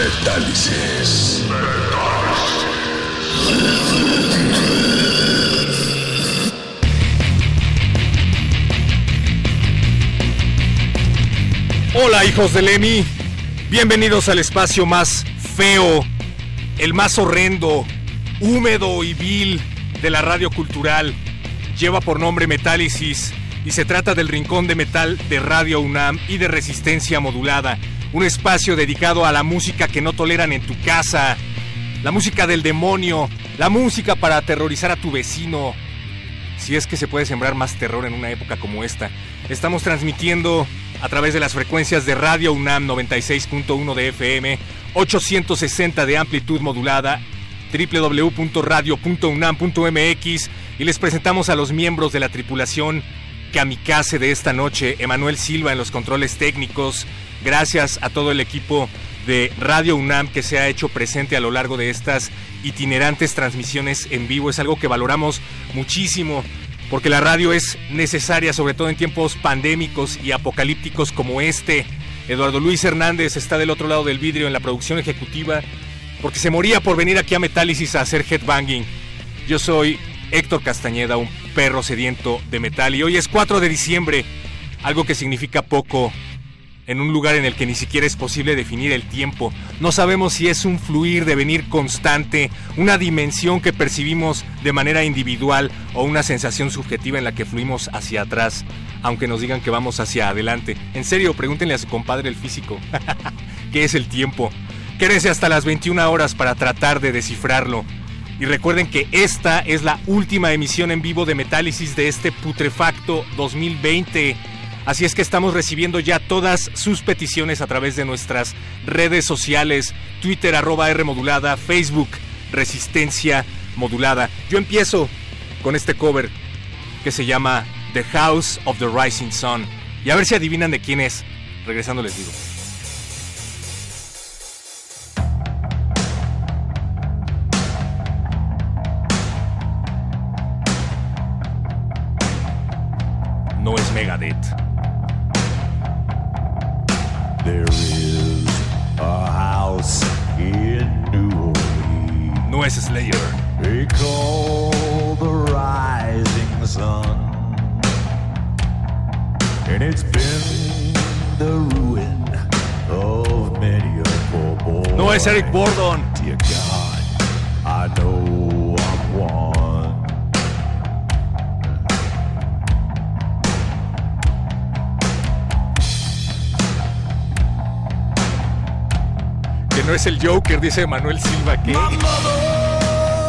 Metálisis. Hola hijos de Lemmy, bienvenidos al espacio más feo, el más horrendo, húmedo y vil de la radio cultural. Lleva por nombre Metálisis y se trata del rincón de metal de Radio UNAM y de resistencia modulada, un espacio dedicado a la música que no toleran en tu casa, la música del demonio, la música para aterrorizar a tu vecino, si es que se puede sembrar más terror en una época como esta. Estamos transmitiendo a través de las frecuencias de Radio UNAM 96.1 de FM, 860 de amplitud modulada, www.radio.unam.mx y les presentamos a los miembros de la tripulación kamikaze de esta noche, Emanuel Silva en los controles técnicos. Gracias a todo el equipo de Radio UNAM que se ha hecho presente a lo largo de estas itinerantes transmisiones en vivo. Es algo que valoramos muchísimo porque la radio es necesaria, sobre todo en tiempos pandémicos y apocalípticos como este. Eduardo Luis Hernández está del otro lado del vidrio en la producción ejecutiva porque se moría por venir aquí a Metálisis a hacer headbanging. Yo soy Héctor Castañeda, un perro sediento de metal y hoy es 4 de diciembre, algo que significa poco en un lugar en el que ni siquiera es posible definir el tiempo. No sabemos si es un fluir de venir constante, una dimensión que percibimos de manera individual o una sensación subjetiva en la que fluimos hacia atrás, aunque nos digan que vamos hacia adelante. En serio, pregúntenle a su compadre el físico, ¿qué es el tiempo? Quédense hasta las 21 horas para tratar de descifrarlo. Y recuerden que esta es la última emisión en vivo de Metálisis de este putrefacto 2020. Así es que estamos recibiendo ya todas sus peticiones a través de nuestras redes sociales, Twitter arroba R modulada, Facebook Resistencia modulada. Yo empiezo con este cover que se llama The House of the Rising Sun. Y a ver si adivinan de quién es. Regresando les digo. Es Slayer. They call the rising sun. And it's been the ruin of many a poor boy. No es Eric Bordon. Dear God, I know I'm one. Que no es el Joker, dice Manuel Silva que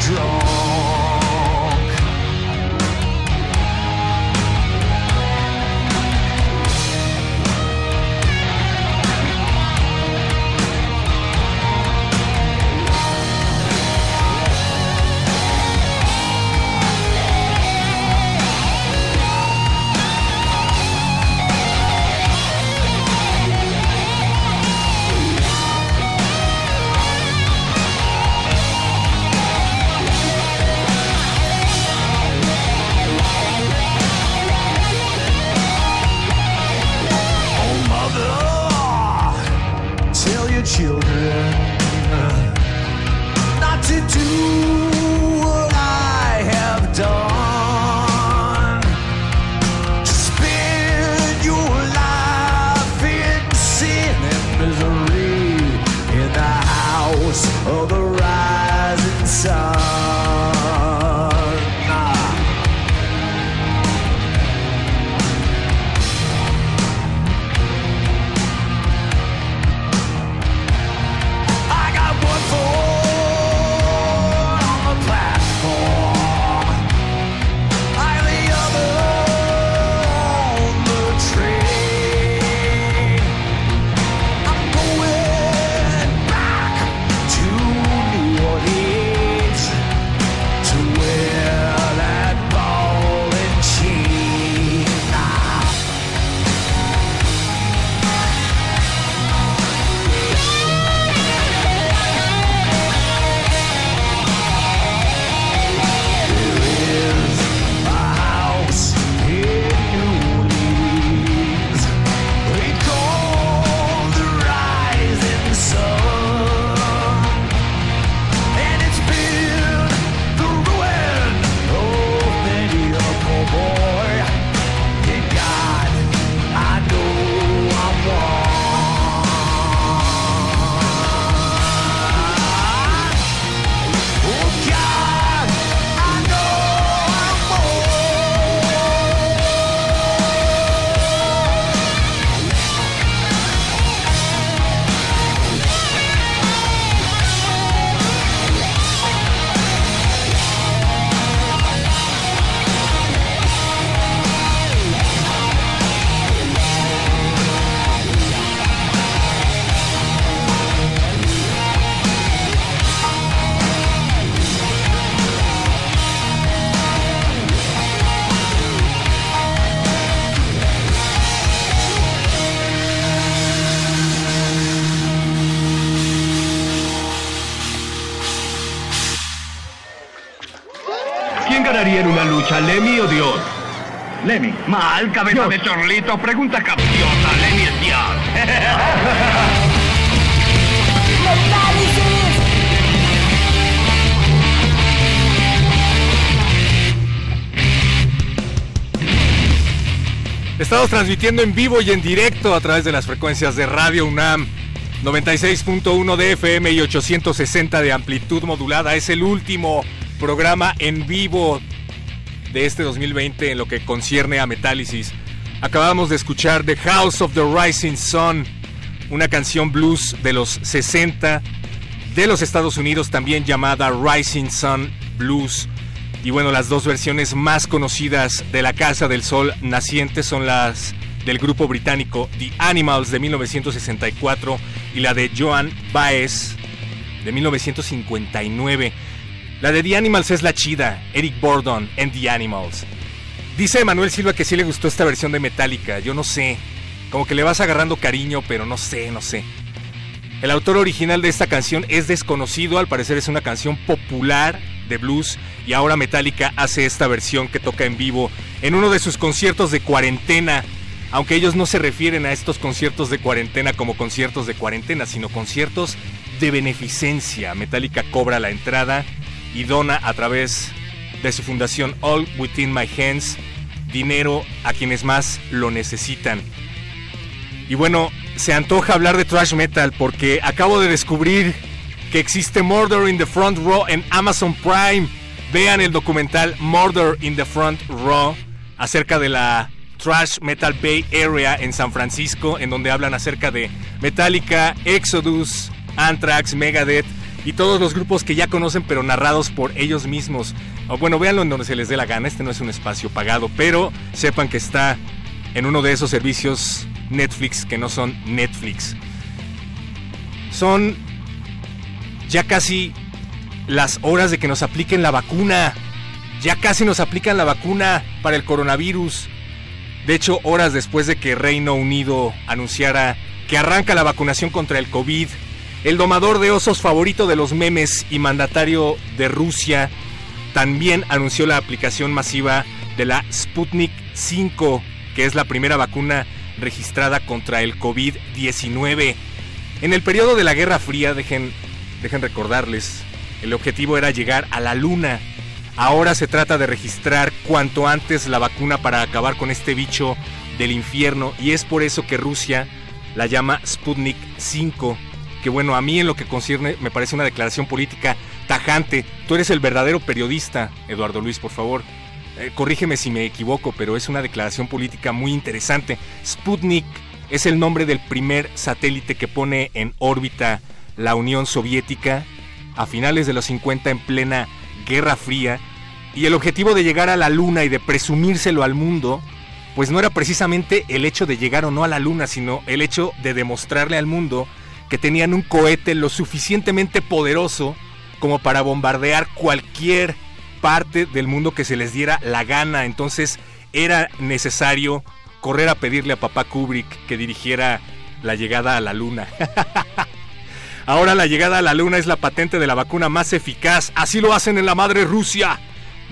Draw. Mal, cabeza de chorlito, pregunta capciosa, Dios. Estamos transmitiendo en vivo y en directo a través de las frecuencias de Radio UNAM 96.1 de FM y 860 de amplitud modulada. Es el último programa en vivo de este 2020 en lo que concierne a Metálisis. Acabamos de escuchar The House of the Rising Sun, una canción blues de los 60 de los Estados Unidos, también llamada Rising Sun Blues. Y bueno, las dos versiones más conocidas de La Casa del Sol Naciente son las del grupo británico The Animals de 1964 y la de Joan Baez de 1959. La de The Animals es la chida, Eric Bordon and The Animals. Dice Manuel Silva que sí le gustó esta versión de Metallica, yo no sé, como que le vas agarrando cariño, pero no sé, no sé. El autor original de esta canción es desconocido, al parecer es una canción popular de blues y ahora Metallica hace esta versión que toca en vivo en uno de sus conciertos de cuarentena, aunque ellos no se refieren a estos conciertos de cuarentena como conciertos de cuarentena, sino conciertos de beneficencia. Metallica cobra la entrada y dona a través de su fundación All Within My Hands dinero a quienes más lo necesitan. Y bueno, se antoja hablar de thrash metal porque acabo de descubrir que existe Murder in the Front Row en Amazon Prime. vean el documental Murder in the Front Row acerca de la Trash Metal Bay Area en San Francisco, en donde hablan acerca de Metallica, Exodus, Anthrax, Megadeth y todos los grupos que ya conocen pero narrados por ellos mismos. Bueno, véanlo en donde se les dé la gana, este no es un espacio pagado, pero sepan que está en uno de esos servicios Netflix que no son Netflix. Son ya casi las horas de que nos apliquen la vacuna. Ya casi nos aplican la vacuna para el coronavirus. De hecho, horas después de que Reino Unido anunciara que arranca la vacunación contra el COVID, el domador de osos favorito de los memes y mandatario de Rusia también anunció la aplicación masiva de la Sputnik 5, que es la primera vacuna registrada contra el COVID-19. En el periodo de la Guerra Fría, dejen, dejen recordarles, el objetivo era llegar a la Luna. Ahora se trata de registrar cuanto antes la vacuna para acabar con este bicho del infierno y es por eso que Rusia la llama Sputnik 5 que bueno, a mí en lo que concierne me parece una declaración política tajante. Tú eres el verdadero periodista, Eduardo Luis, por favor. Eh, corrígeme si me equivoco, pero es una declaración política muy interesante. Sputnik es el nombre del primer satélite que pone en órbita la Unión Soviética a finales de los 50 en plena Guerra Fría. Y el objetivo de llegar a la Luna y de presumírselo al mundo, pues no era precisamente el hecho de llegar o no a la Luna, sino el hecho de demostrarle al mundo que tenían un cohete lo suficientemente poderoso como para bombardear cualquier parte del mundo que se les diera la gana. Entonces era necesario correr a pedirle a papá Kubrick que dirigiera la llegada a la luna. Ahora la llegada a la luna es la patente de la vacuna más eficaz. Así lo hacen en la madre Rusia.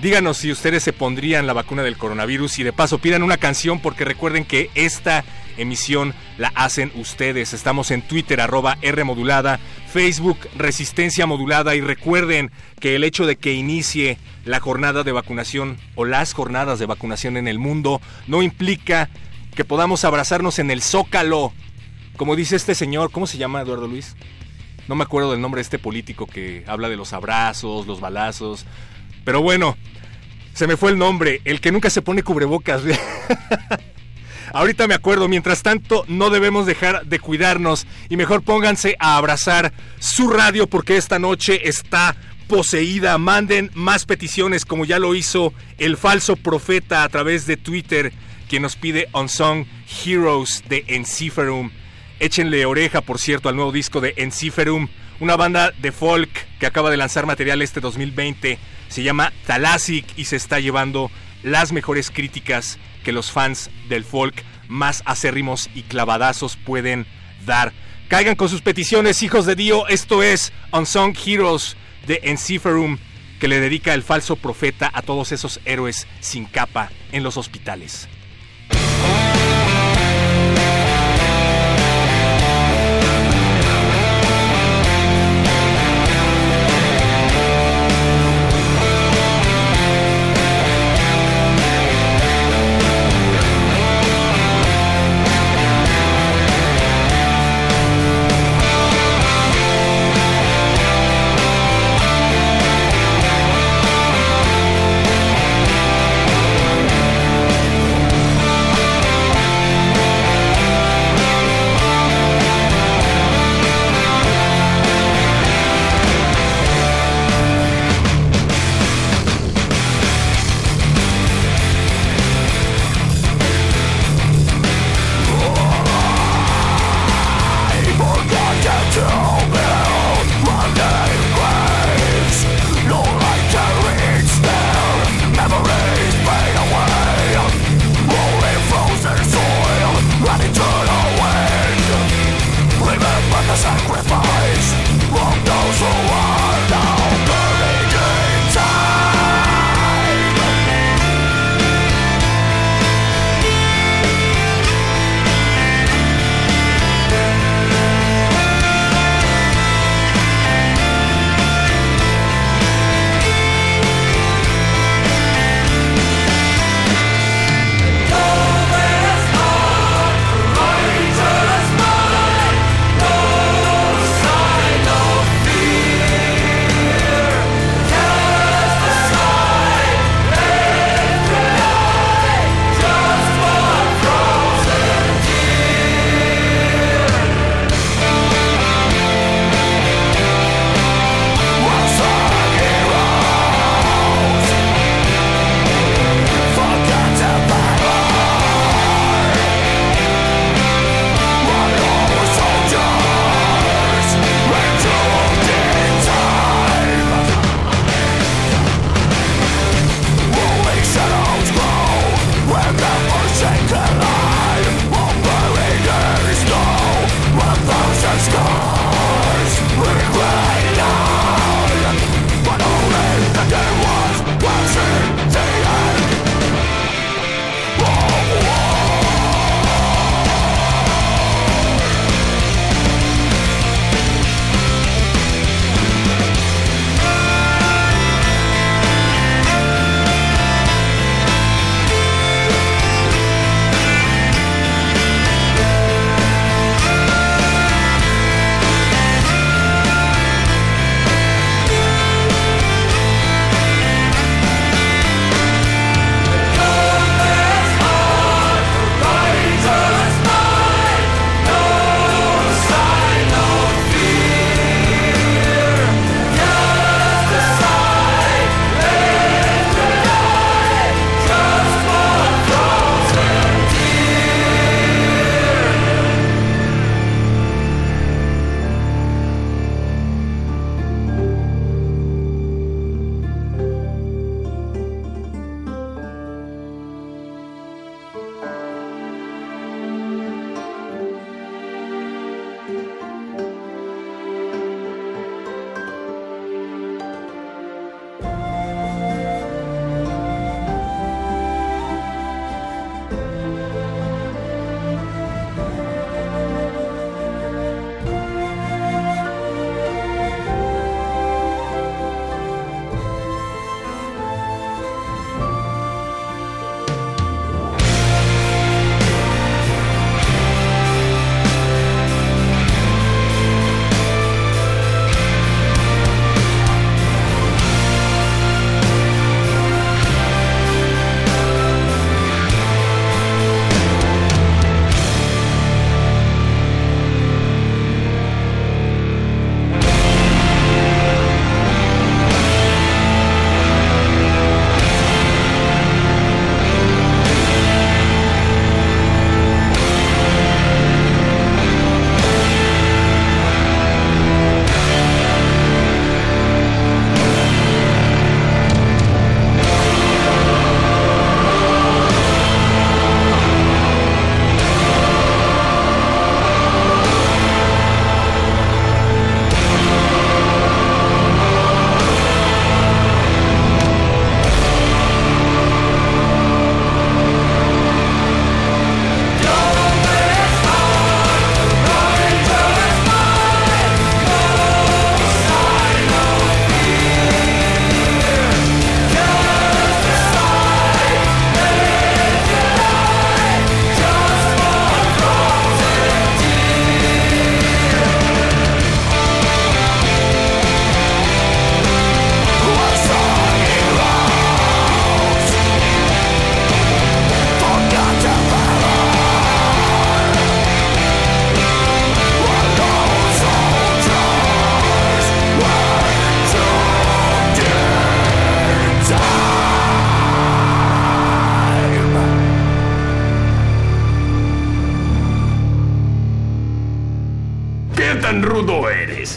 Díganos si ustedes se pondrían la vacuna del coronavirus y de paso pidan una canción porque recuerden que esta emisión la hacen ustedes. Estamos en Twitter arroba R modulada, Facebook Resistencia Modulada y recuerden que el hecho de que inicie la jornada de vacunación o las jornadas de vacunación en el mundo no implica que podamos abrazarnos en el zócalo. Como dice este señor, ¿cómo se llama Eduardo Luis? No me acuerdo del nombre de este político que habla de los abrazos, los balazos. Pero bueno, se me fue el nombre, el que nunca se pone cubrebocas. Ahorita me acuerdo, mientras tanto no debemos dejar de cuidarnos y mejor pónganse a abrazar su radio porque esta noche está poseída. Manden más peticiones como ya lo hizo el falso profeta a través de Twitter, quien nos pide Unsung Heroes de Enciferum. Échenle oreja, por cierto, al nuevo disco de Enciferum, una banda de folk que acaba de lanzar material este 2020 se llama Talasic y se está llevando las mejores críticas que los fans del folk más acérrimos y clavadazos pueden dar. Caigan con sus peticiones, hijos de Dio. Esto es Unsung Heroes de Enciferum, que le dedica el falso profeta a todos esos héroes sin capa en los hospitales.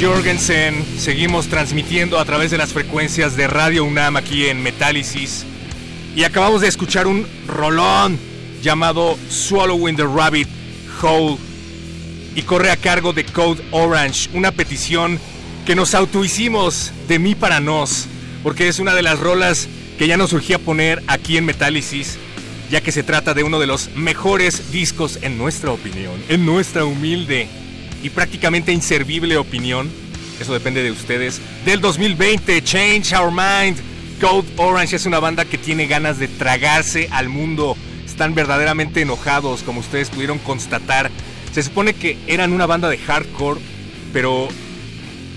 Jorgensen, seguimos transmitiendo a través de las frecuencias de Radio UNAM aquí en Metálisis. Y acabamos de escuchar un rolón llamado Swallowing the Rabbit Hole. Y corre a cargo de Code Orange, una petición que nos autohicimos de mí para nos, porque es una de las rolas que ya nos surgía poner aquí en Metálisis, ya que se trata de uno de los mejores discos en nuestra opinión, en nuestra humilde y prácticamente inservible opinión, eso depende de ustedes, del 2020, Change Our Mind. Code Orange es una banda que tiene ganas de tragarse al mundo. Están verdaderamente enojados, como ustedes pudieron constatar. Se supone que eran una banda de hardcore, pero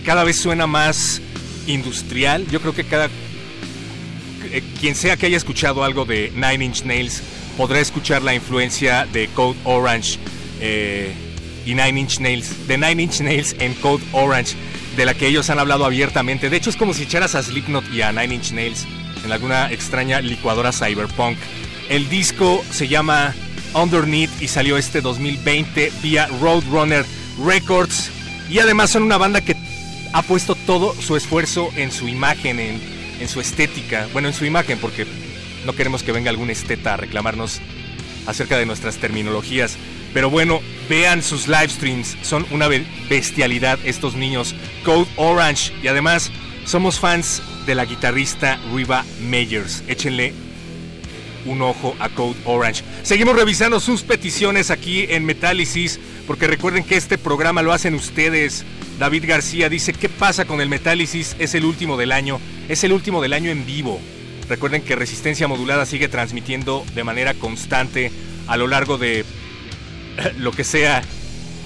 cada vez suena más industrial. Yo creo que cada eh, quien sea que haya escuchado algo de Nine Inch Nails podrá escuchar la influencia de Code Orange eh, y Nine Inch Nails, de Nine Inch Nails en Code Orange, de la que ellos han hablado abiertamente. De hecho, es como si echaras a Slipknot y a Nine Inch Nails en alguna extraña licuadora cyberpunk. El disco se llama Underneath y salió este 2020 vía Roadrunner Records. Y además son una banda que ha puesto todo su esfuerzo en su imagen, en, en su estética. Bueno, en su imagen, porque no queremos que venga algún esteta a reclamarnos acerca de nuestras terminologías. Pero bueno, vean sus live streams, son una bestialidad estos niños. Code Orange y además somos fans de la guitarrista Riva Meyers. Échenle un ojo a Code Orange. Seguimos revisando sus peticiones aquí en Metálisis, porque recuerden que este programa lo hacen ustedes. David García dice, ¿qué pasa con el Metálisis? Es el último del año, es el último del año en vivo. Recuerden que Resistencia Modulada sigue transmitiendo de manera constante a lo largo de lo que sea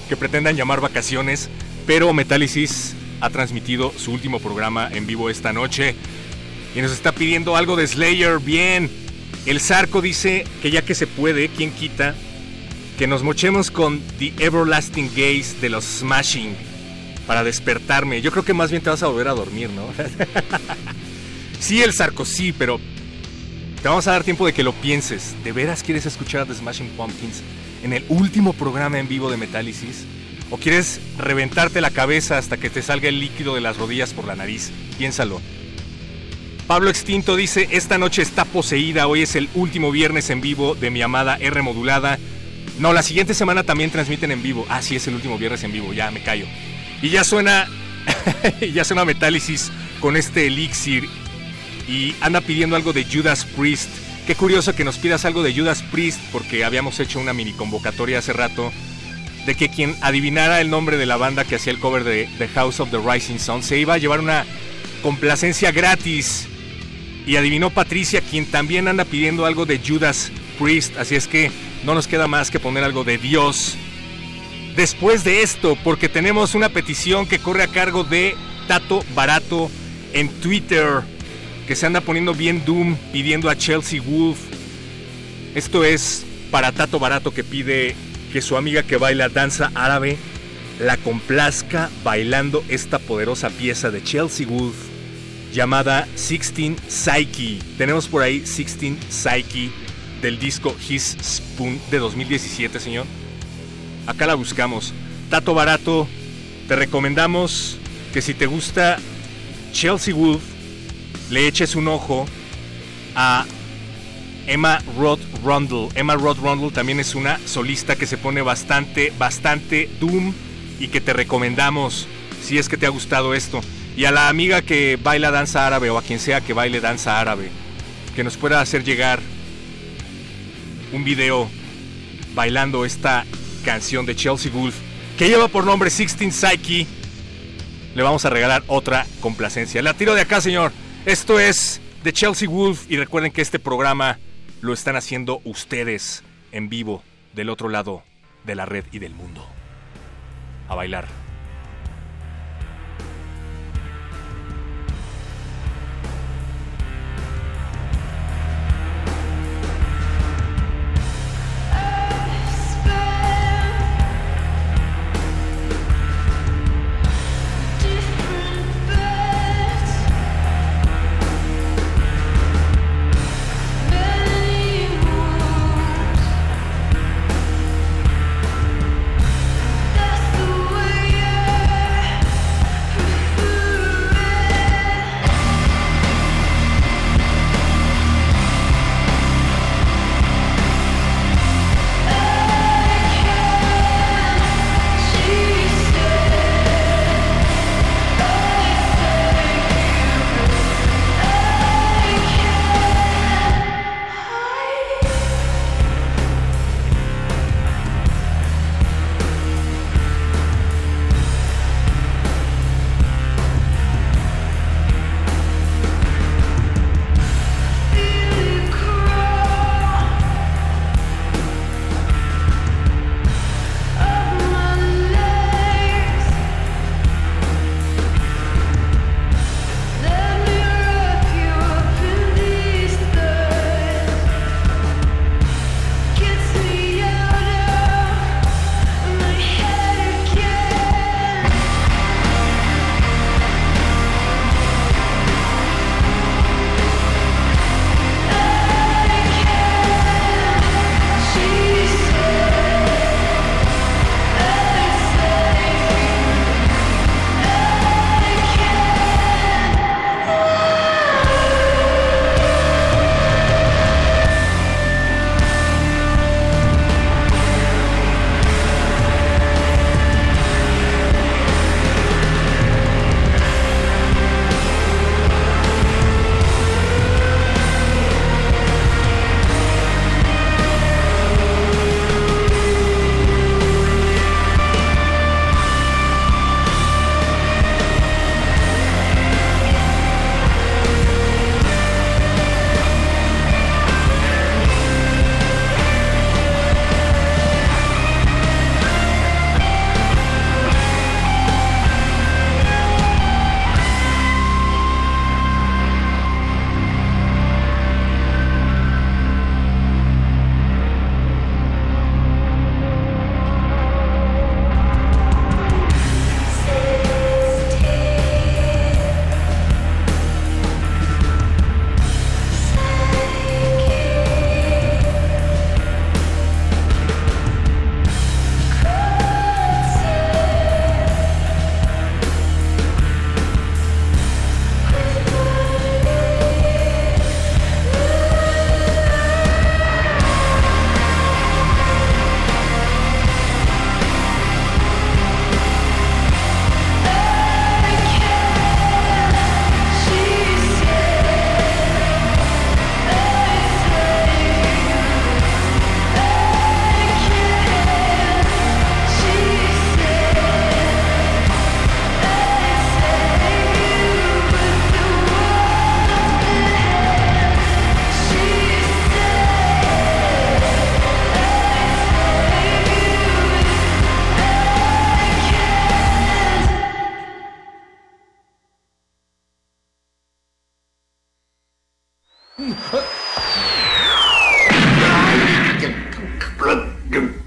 que pretendan llamar vacaciones, pero Metálisis ha transmitido su último programa en vivo esta noche y nos está pidiendo algo de Slayer. Bien, el Zarco dice que ya que se puede, ¿quién quita? Que nos mochemos con The Everlasting Gaze de los Smashing para despertarme. Yo creo que más bien te vas a volver a dormir, ¿no? sí, el Zarco, sí, pero te vamos a dar tiempo de que lo pienses. ¿De veras quieres escuchar The Smashing Pumpkins en el último programa en vivo de Metálisis? ¿O quieres reventarte la cabeza hasta que te salga el líquido de las rodillas por la nariz? Piénsalo. Pablo Extinto dice, esta noche está poseída, hoy es el último viernes en vivo de mi amada R modulada. No, la siguiente semana también transmiten en vivo. Ah, sí, es el último viernes en vivo, ya me callo. Y ya suena, ya suena Metálisis con este elixir y anda pidiendo algo de Judas Priest. Qué curioso que nos pidas algo de Judas Priest porque habíamos hecho una mini convocatoria hace rato de que quien adivinara el nombre de la banda que hacía el cover de The House of the Rising Sun se iba a llevar una complacencia gratis. Y adivinó Patricia, quien también anda pidiendo algo de Judas Priest. Así es que no nos queda más que poner algo de Dios. Después de esto, porque tenemos una petición que corre a cargo de Tato Barato en Twitter, que se anda poniendo bien Doom pidiendo a Chelsea Wolf. Esto es para Tato Barato que pide que su amiga que baila danza árabe la complazca bailando esta poderosa pieza de Chelsea Wolf llamada Sixteen Psyche. Tenemos por ahí Sixteen Psyche del disco His Spoon de 2017, señor. Acá la buscamos. Tato Barato, te recomendamos que si te gusta Chelsea Wolf, le eches un ojo a Emma Rod Rundle. Emma Rod Rundle también es una solista que se pone bastante, bastante doom y que te recomendamos si es que te ha gustado esto. Y a la amiga que baila danza árabe o a quien sea que baile danza árabe, que nos pueda hacer llegar un video bailando esta canción de Chelsea Wolf que lleva por nombre Sixteen Psyche, le vamos a regalar otra complacencia. La tiro de acá, señor. Esto es de Chelsea Wolf y recuerden que este programa lo están haciendo ustedes en vivo del otro lado de la red y del mundo. A bailar.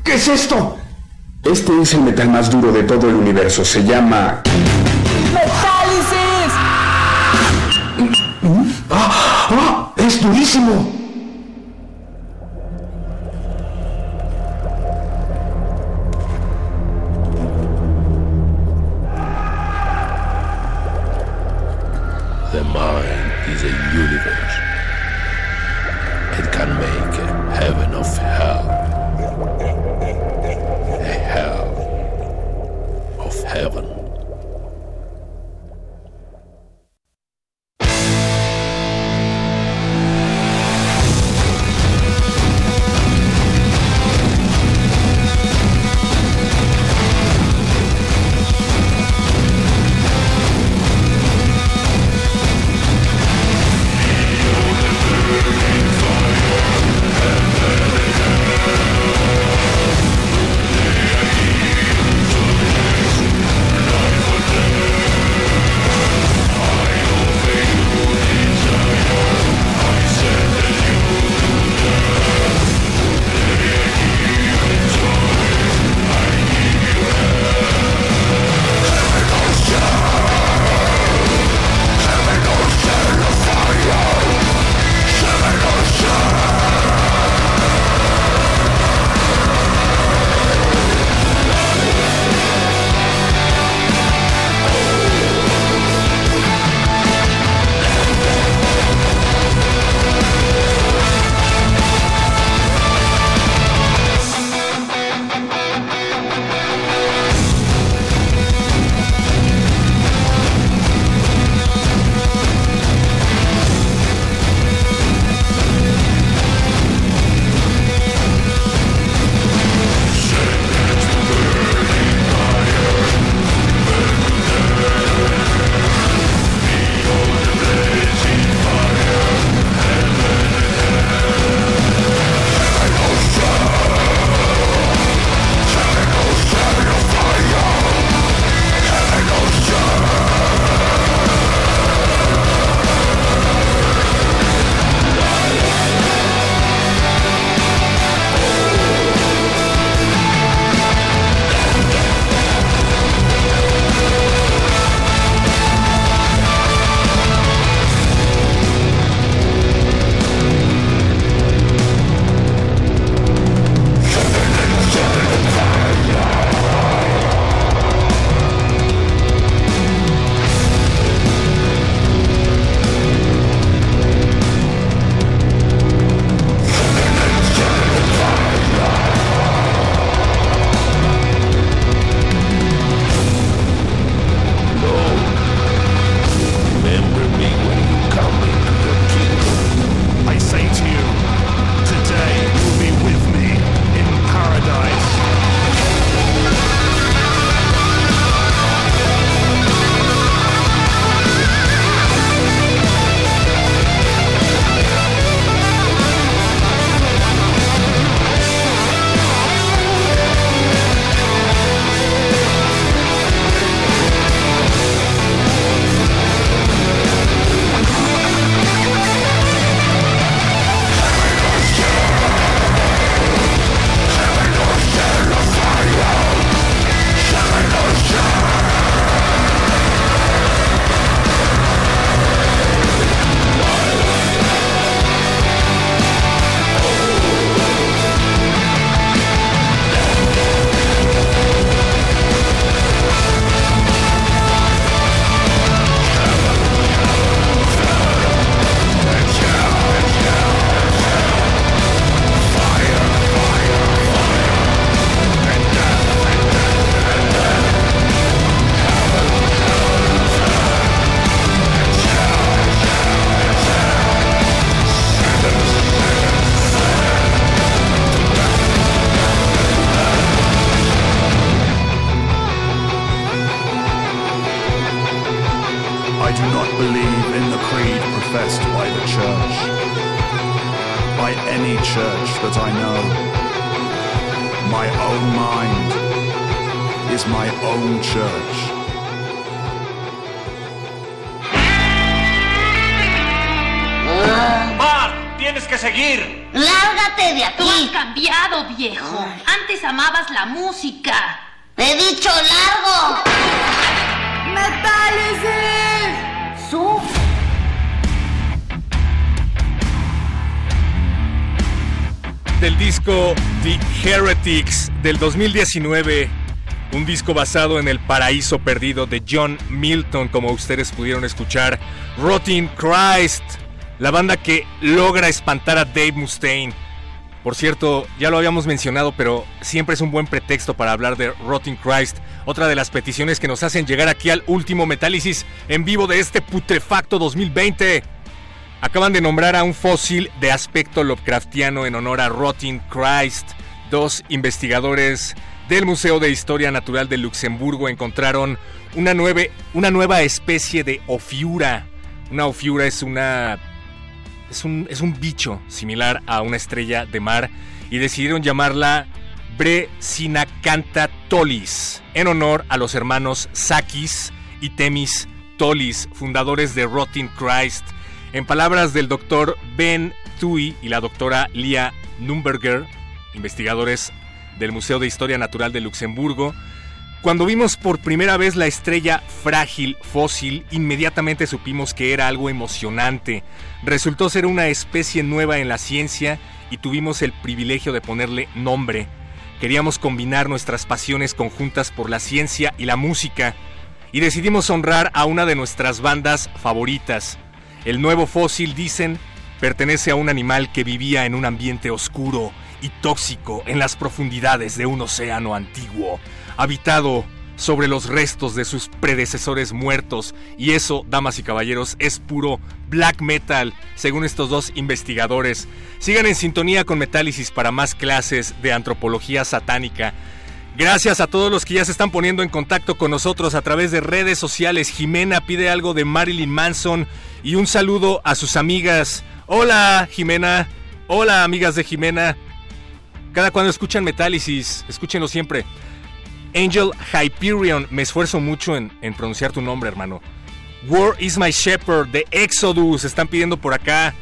¿Qué, es esto? Este es el metal más duro de todo el universo. Se llama... ¡Metálisis! ¡Ah! ¡Ah! ¡Es durísimo! Del 2019, un disco basado en el paraíso perdido de John Milton, como ustedes pudieron escuchar, Rotting Christ, la banda que logra espantar a Dave Mustaine. Por cierto, ya lo habíamos mencionado, pero siempre es un buen pretexto para hablar de Rotting Christ, otra de las peticiones que nos hacen llegar aquí al último Metálisis en vivo de este putrefacto 2020. Acaban de nombrar a un fósil de aspecto Lovecraftiano en honor a Rotting Christ. Dos investigadores del Museo de Historia Natural de Luxemburgo encontraron una, una nueva especie de ofiura. Una ofiura es una es un, es un bicho similar a una estrella de mar y decidieron llamarla Bresinacantha tolis en honor a los hermanos Sakis y Temis Tolis, fundadores de Rotting Christ. En palabras del doctor Ben Tui y la doctora Lia Numberger, investigadores del Museo de Historia Natural de Luxemburgo, cuando vimos por primera vez la estrella frágil fósil, inmediatamente supimos que era algo emocionante. Resultó ser una especie nueva en la ciencia y tuvimos el privilegio de ponerle nombre. Queríamos combinar nuestras pasiones conjuntas por la ciencia y la música y decidimos honrar a una de nuestras bandas favoritas. El nuevo fósil, dicen, pertenece a un animal que vivía en un ambiente oscuro y tóxico en las profundidades de un océano antiguo, habitado sobre los restos de sus predecesores muertos. Y eso, damas y caballeros, es puro black metal, según estos dos investigadores. Sigan en sintonía con Metálisis para más clases de antropología satánica. Gracias a todos los que ya se están poniendo en contacto con nosotros a través de redes sociales. Jimena pide algo de Marilyn Manson y un saludo a sus amigas. Hola, Jimena. Hola, amigas de Jimena. Cada cuando escuchan Metálisis, escúchenlo siempre. Angel Hyperion, me esfuerzo mucho en, en, pronunciar tu nombre, hermano. War is my shepherd de Exodus, están pidiendo por acá.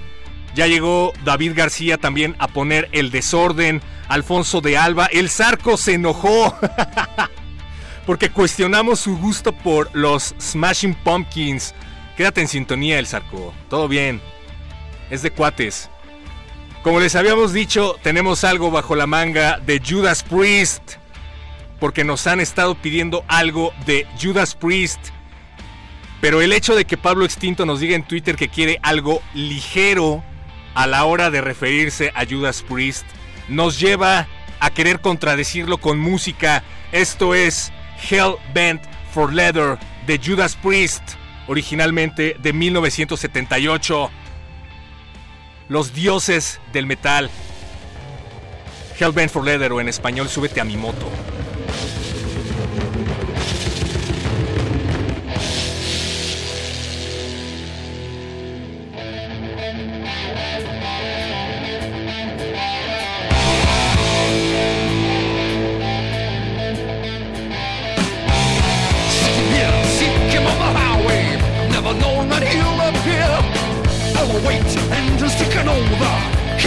Ya llegó David García también a poner el desorden. Alfonso de Alba, el Zarco se enojó. Porque cuestionamos su gusto por los Smashing Pumpkins. Quédate en sintonía, el Zarco. Todo bien. Es de cuates. Como les habíamos dicho, tenemos algo bajo la manga de Judas Priest. Porque nos han estado pidiendo algo de Judas Priest. Pero el hecho de que Pablo Extinto nos diga en Twitter que quiere algo ligero a la hora de referirse a Judas Priest nos lleva a querer contradecirlo con música. Esto es Hell Bent for Leather de Judas Priest, originalmente de 1978 los dioses del metal. Hellbent for Leather o en español Súbete a mi moto.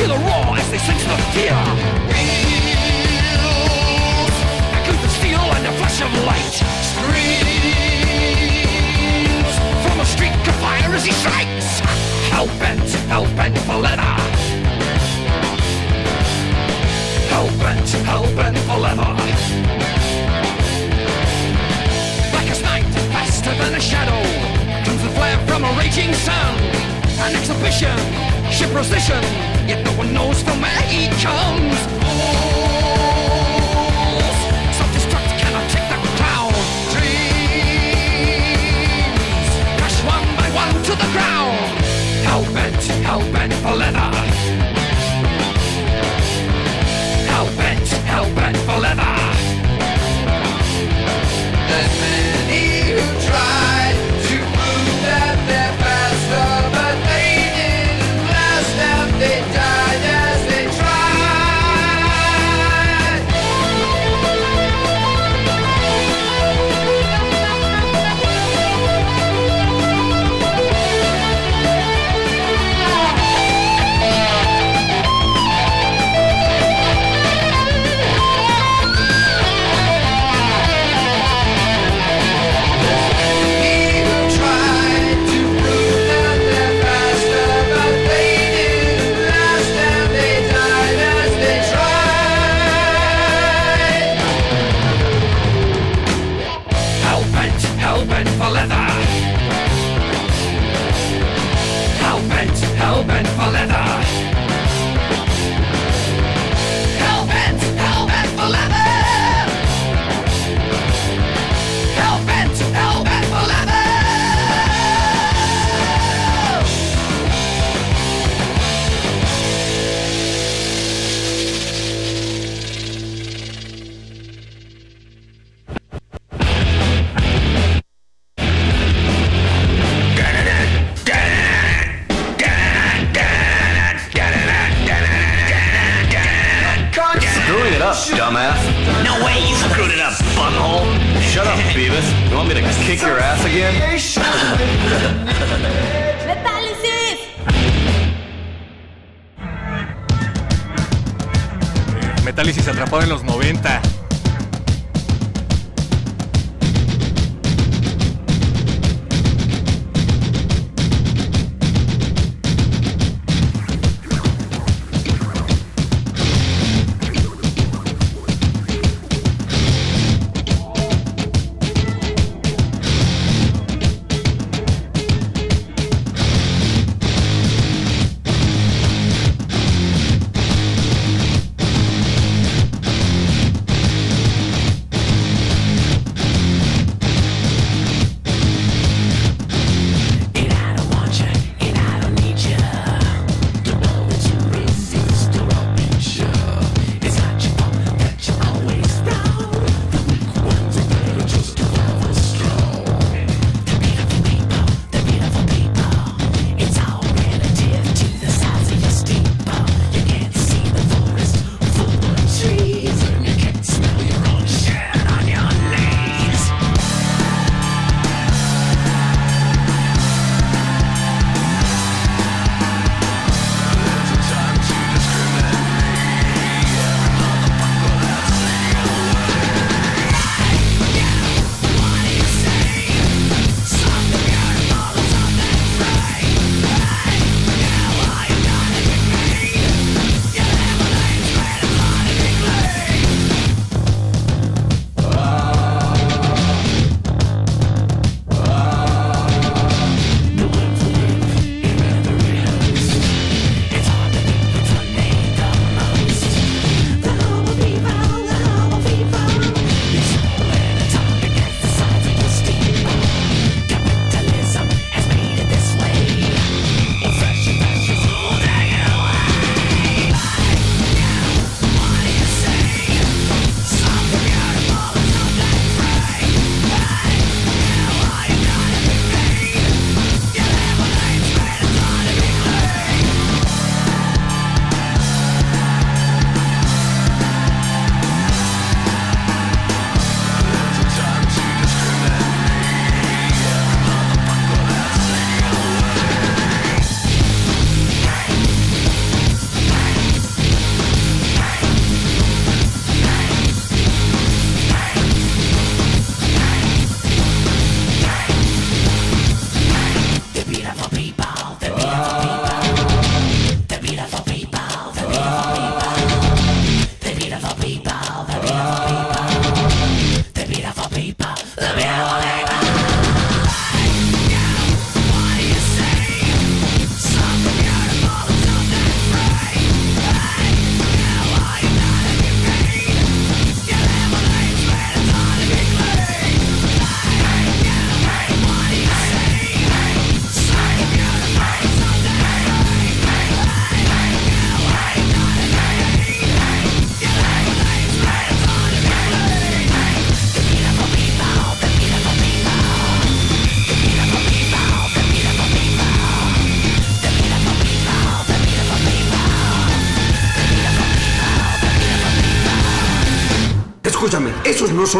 Hear the roar as they sense the fear. Wheels echo the steel and a flash of light. Screams from a streak of fire as he strikes. Hellbent, hellbent for leather. Hellbent, hellbent for leather. Blackest night, faster than a shadow. Comes the flare from a raging sun an exhibition, ship precision, yet no one knows from where he comes. Self-destruct cannot take the crown. Dreams one by one to the ground. Hellbent, hellbent for leather.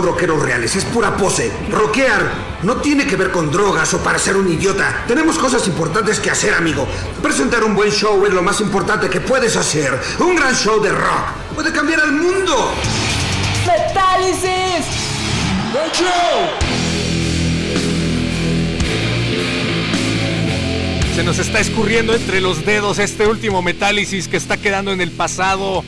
Son rockeros reales, es pura pose. Rockear no tiene que ver con drogas o para ser un idiota. Tenemos cosas importantes que hacer, amigo. Presentar un buen show es lo más importante que puedes hacer. Un gran show de rock puede cambiar al mundo. ¡Metálisis! Se nos está escurriendo entre los dedos este último metálisis que está quedando en el pasado.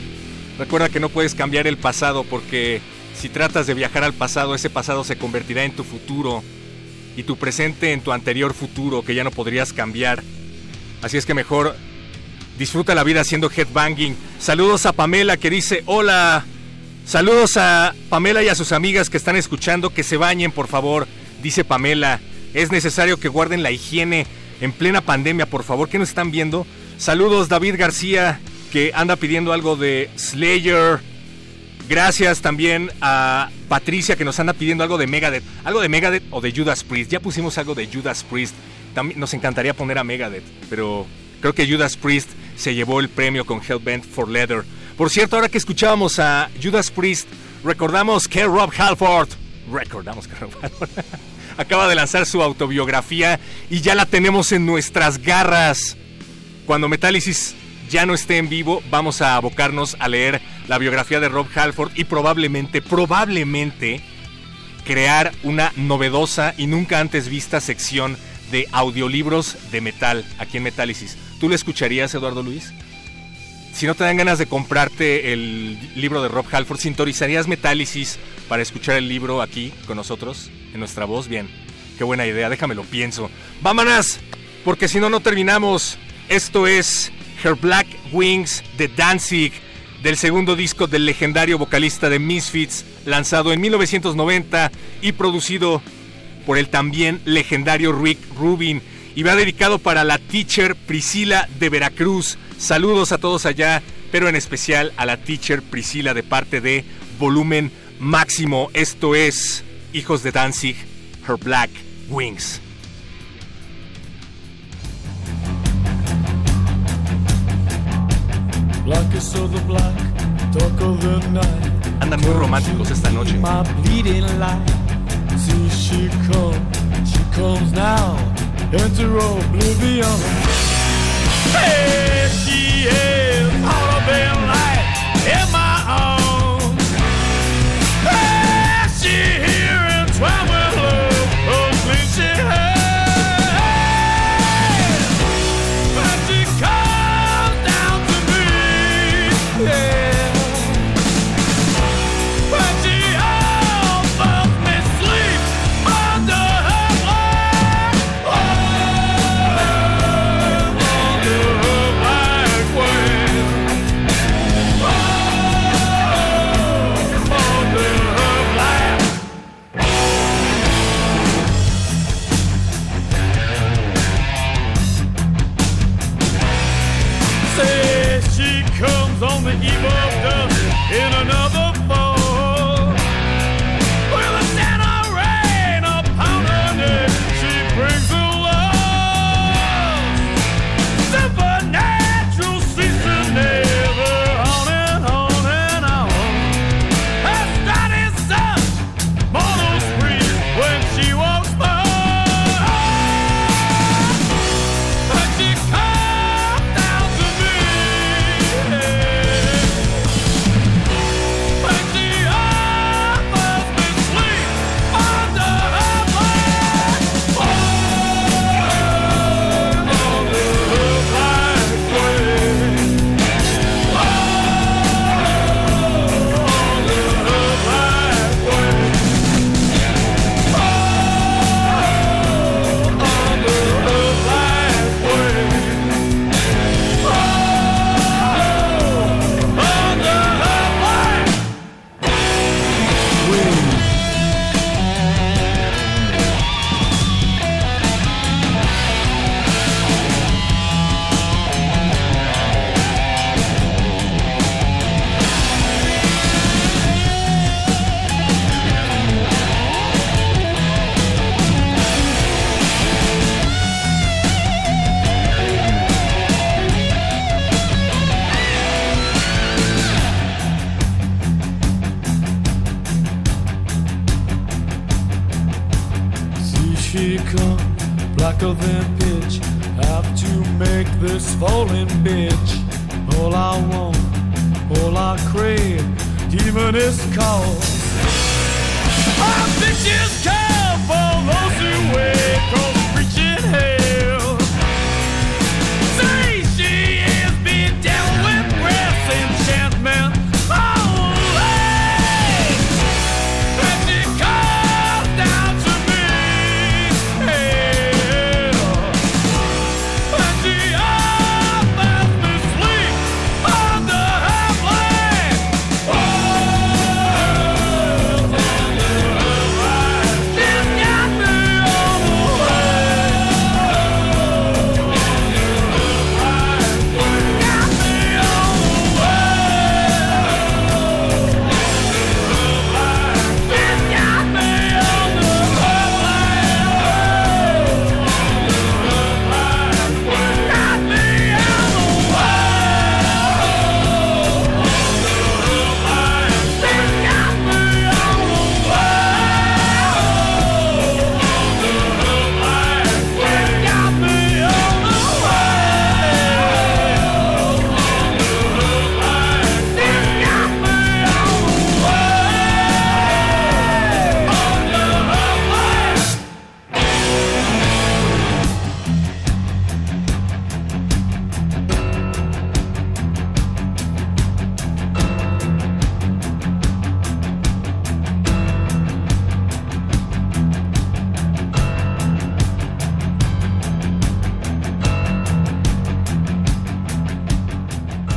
Recuerda que no puedes cambiar el pasado porque si tratas de viajar al pasado, ese pasado se convertirá en tu futuro. y tu presente en tu anterior futuro que ya no podrías cambiar. Así es que mejor disfruta la vida haciendo headbanging. Saludos a Pamela que dice hola. Saludos a Pamela y a sus amigas que están escuchando que se bañen por favor. Dice Pamela, es necesario que guarden la higiene en plena pandemia por favor. ¿Qué nos están viendo? Saludos David García que anda pidiendo algo de Slayer. Gracias también a Patricia que nos anda pidiendo algo de Megadeth. Algo de Megadeth o de Judas Priest. Ya pusimos algo de Judas Priest. También nos encantaría poner a Megadeth, pero creo que Judas Priest se llevó el premio con Hellbent for Leather. Por cierto, ahora que escuchábamos a Judas Priest, recordamos que Rob Halford, recordamos que Rob Halford acaba de lanzar su autobiografía y ya la tenemos en nuestras garras. Cuando Metálisis ya no esté en vivo, vamos a abocarnos a leer la biografía de Rob Halford y probablemente, probablemente crear una novedosa y nunca antes vista sección de audiolibros de metal aquí en Metálisis. ¿Tú lo escucharías, Eduardo Luis? Si no te dan ganas de comprarte el libro de Rob Halford, ¿sintonizarías Metálisis para escuchar el libro aquí con nosotros, en nuestra voz? Bien, qué buena idea, déjamelo pienso. ¡Vámonos! Porque si no, no terminamos. Esto es Her Black Wings de Danzig, del segundo disco del legendario vocalista de Misfits, lanzado en 1990 y producido por el también legendario Rick Rubin. Y va dedicado para la teacher Priscila de Veracruz. Saludos a todos allá, pero en especial a la teacher Priscila de parte de Volumen Máximo. Esto es Hijos de Danzig, Her Black Wings. Andan muy románticos esta noche. My bleeding light. See she come, she comes now. Enter oblivion. Hey, she is all of in light in my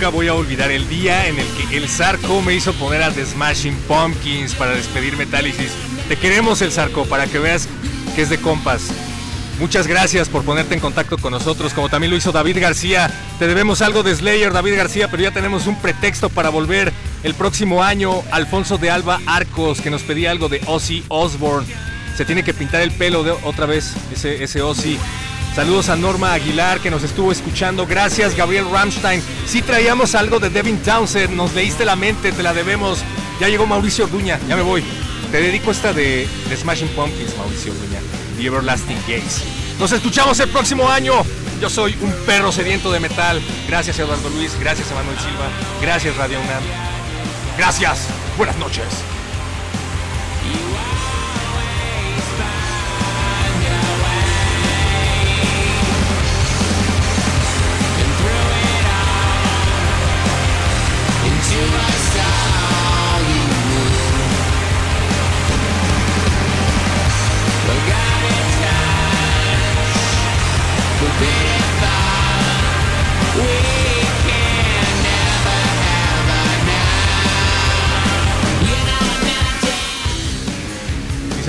Nunca voy a olvidar el día en el que el Zarco me hizo poner a The Smashing Pumpkins para despedir Metálisis. Te queremos el Zarco para que veas que es de compas. Muchas gracias por ponerte en contacto con nosotros, como también lo hizo David García. Te debemos algo de Slayer, David García, pero ya tenemos un pretexto para volver el próximo año. Alfonso de Alba Arcos, que nos pedía algo de Ozzy Osbourne. Se tiene que pintar el pelo de otra vez, ese, ese Ozzy. Saludos a Norma Aguilar que nos estuvo escuchando. Gracias Gabriel Ramstein. Sí traíamos algo de Devin Townsend. Nos leíste la mente, te la debemos. Ya llegó Mauricio Orduña, ya me voy. Te dedico esta de, de Smashing Pumpkins, Mauricio Orduña. The Everlasting Gaze. Nos escuchamos el próximo año. Yo soy un perro sediento de metal. Gracias Eduardo Luis, gracias Emanuel Silva, gracias Radio UNAM. Gracias. Buenas noches.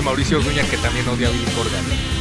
Mauricio Orduña que también odia a Billy Corgan.